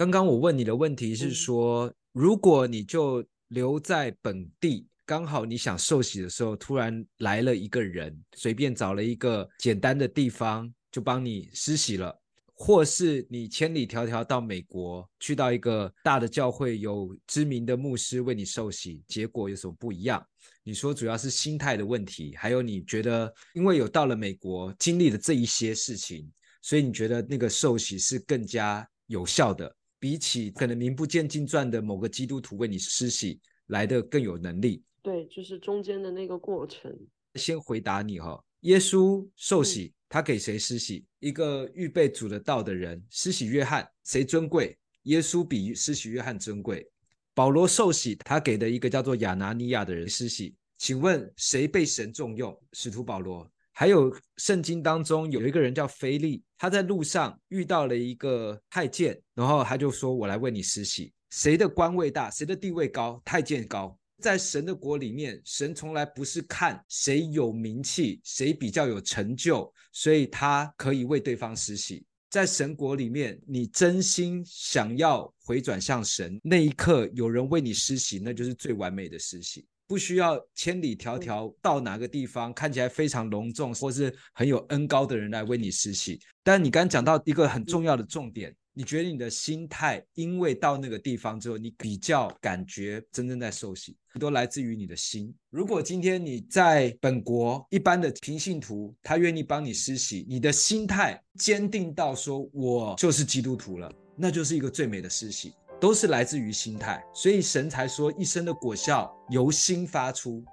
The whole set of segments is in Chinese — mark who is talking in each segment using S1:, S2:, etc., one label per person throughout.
S1: 刚刚我问你的问题是说，嗯、如果你就留在本地，刚好你想受洗的时候，突然来了一个人，随便找了一个简单的地方就帮你施洗了。或是你千里迢迢到美国，去到一个大的教会，有知名的牧师为你受洗，结果有什么不一样？你说主要是心态的问题，还有你觉得因为有到了美国，经历了这一些事情，所以你觉得那个受洗是更加有效的，比起可能名不见经传的某个基督徒为你施洗来的更有能力？
S2: 对，就是中间的那个过程。
S1: 先回答你哈，耶稣受洗。嗯他给谁施洗？一个预备主的道的人，施洗约翰，谁尊贵？耶稣比施洗约翰尊贵。保罗受洗，他给的一个叫做亚拿尼亚的人施洗。请问谁被神重用？使徒保罗。还有圣经当中有一个人叫腓利，他在路上遇到了一个太监，然后他就说：“我来为你施洗。”谁的官位大？谁的地位高？太监高。在神的国里面，神从来不是看谁有名气，谁比较有成就，所以他可以为对方施洗。在神国里面，你真心想要回转向神，那一刻有人为你施洗，那就是最完美的施洗，不需要千里迢迢到哪个地方，看起来非常隆重或是很有恩高的人来为你施洗。但你刚刚讲到一个很重要的重点。你觉得你的心态，因为到那个地方之后，你比较感觉真正在受洗，都来自于你的心。如果今天你在本国一般的平信徒，他愿意帮你施洗，你的心态坚定到说我就是基督徒了，那就是一个最美的施洗，都是来自于心态。所以神才说一生的果效由心发出。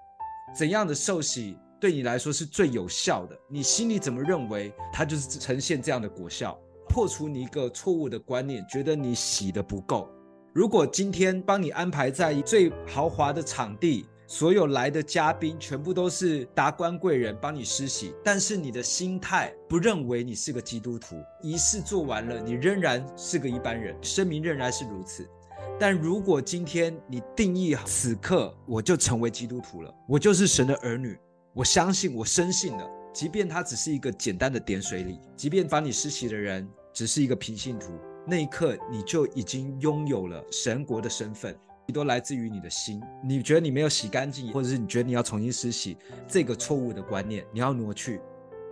S1: 怎样的受洗对你来说是最有效的？你心里怎么认为，它就是呈现这样的果效。破除你一个错误的观念，觉得你洗的不够。如果今天帮你安排在最豪华的场地，所有来的嘉宾全部都是达官贵人帮你施洗，但是你的心态不认为你是个基督徒，仪式做完了，你仍然是个一般人，生命仍然是如此。但如果今天你定义好此刻我就成为基督徒了，我就是神的儿女，我相信，我深信了，即便他只是一个简单的点水礼，即便帮你施洗的人。只是一个平信徒，那一刻你就已经拥有了神国的身份，都来自于你的心。你觉得你没有洗干净，或者是你觉得你要重新施洗，这个错误的观念你要挪去。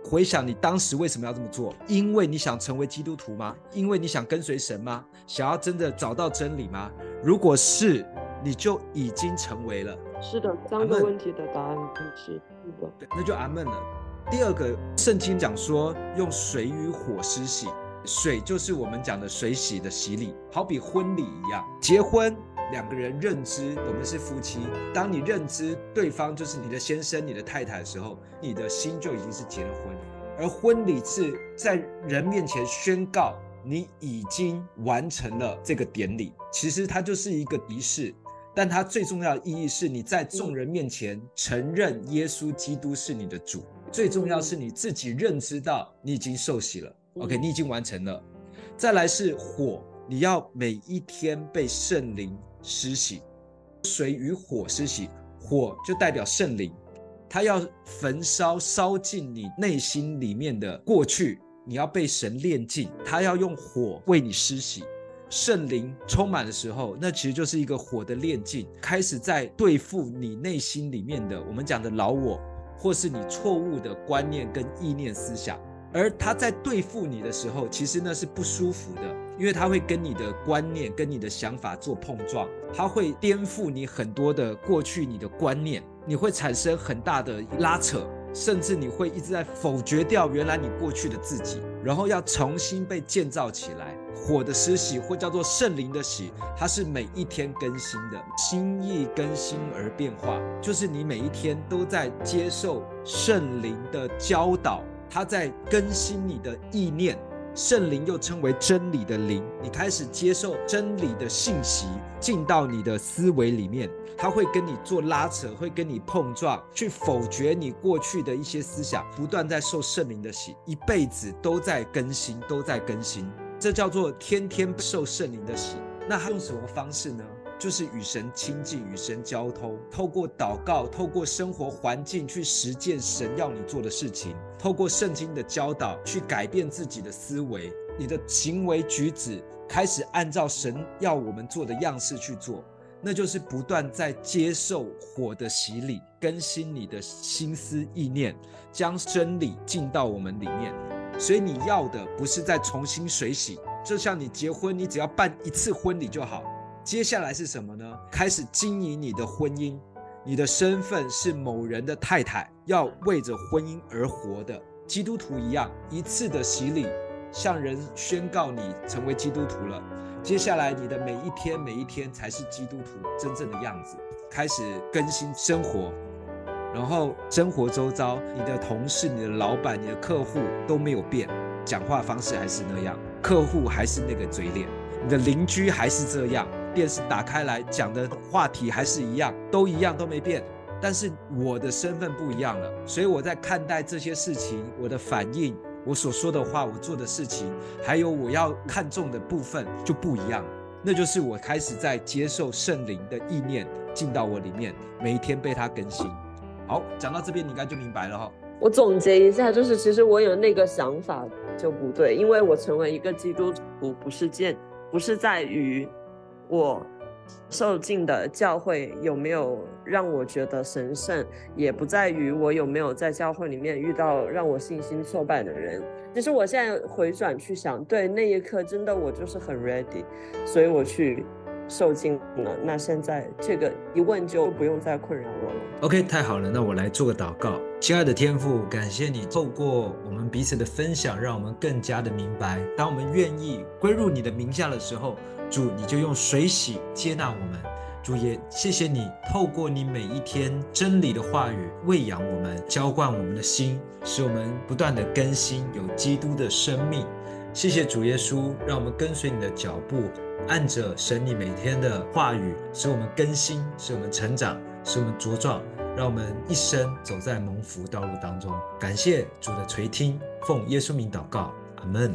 S1: 回想你当时为什么要这么做？因为你想成为基督徒吗？因为你想跟随神吗？想要真的找到真理吗？如果是，你就已经成为了。
S2: 是的，三个问题的答案是是的，
S1: 那就阿门了。第二个，圣经讲说用水与火施洗。水就是我们讲的水洗的洗礼，好比婚礼一样。结婚，两个人认知我们是夫妻。当你认知对方就是你的先生、你的太太的时候，你的心就已经是结了婚。而婚礼是在人面前宣告你已经完成了这个典礼。其实它就是一个仪式，但它最重要的意义是你在众人面前承认耶稣基督是你的主。最重要是你自己认知到你已经受洗了。OK，你已经完成了。再来是火，你要每一天被圣灵施洗，水与火施洗，火就代表圣灵，它要焚烧烧尽你内心里面的过去，你要被神炼净，它要用火为你施洗。圣灵充满的时候，那其实就是一个火的炼净，开始在对付你内心里面的我们讲的老我，或是你错误的观念跟意念思想。而他在对付你的时候，其实那是不舒服的，因为它会跟你的观念、跟你的想法做碰撞，它会颠覆你很多的过去你的观念，你会产生很大的拉扯，甚至你会一直在否决掉原来你过去的自己，然后要重新被建造起来。火的施洗或叫做圣灵的洗，它是每一天更新的，心意更新而变化，就是你每一天都在接受圣灵的教导。他在更新你的意念，圣灵又称为真理的灵。你开始接受真理的信息进到你的思维里面，他会跟你做拉扯，会跟你碰撞，去否决你过去的一些思想，不断在受圣灵的洗，一辈子都在更新，都在更新。这叫做天天受圣灵的洗。那他用什么方式呢？就是与神亲近，与神交通，透过祷告，透过生活环境去实践神要你做的事情，透过圣经的教导去改变自己的思维，你的行为举止开始按照神要我们做的样式去做，那就是不断在接受火的洗礼，更新你的心思意念，将真理进到我们里面。所以你要的不是再重新水洗，就像你结婚，你只要办一次婚礼就好。接下来是什么呢？开始经营你的婚姻，你的身份是某人的太太，要为着婚姻而活的基督徒一样，一次的洗礼，向人宣告你成为基督徒了。接下来你的每一天每一天才是基督徒真正的样子，开始更新生活，然后生活周遭，你的同事、你的老板、你的客户都没有变，讲话方式还是那样，客户还是那个嘴脸，你的邻居还是这样。电视打开来讲的话题还是一样，都一样都没变，但是我的身份不一样了，所以我在看待这些事情，我的反应，我所说的话，我做的事情，还有我要看重的部分就不一样，那就是我开始在接受圣灵的意念进到我里面，每一天被他更新。好，讲到这边你应该就明白了哈。
S2: 我总结一下，就是其实我有那个想法就不对，因为我成为一个基督徒不是见，不是在于。我受尽的教会有没有让我觉得神圣，也不在于我有没有在教会里面遇到让我信心挫败的人。其实我现在回转去想，对，那一刻真的我就是很 ready，所以我去受尽了。那现在这个疑问就不用再困扰我了。
S1: OK，太好了，那我来做个祷告。亲爱的天父，感谢你透过我们彼此的分享，让我们更加的明白，当我们愿意归入你的名下的时候。主，你就用水洗接纳我们。主也谢谢你，透过你每一天真理的话语喂养我们，浇灌我们的心，使我们不断的更新，有基督的生命。谢谢主耶稣，让我们跟随你的脚步，按着神你每天的话语，使我们更新，使我们成长，使我们茁壮，让我们一生走在蒙福道路当中。感谢主的垂听，奉耶稣名祷告，阿门。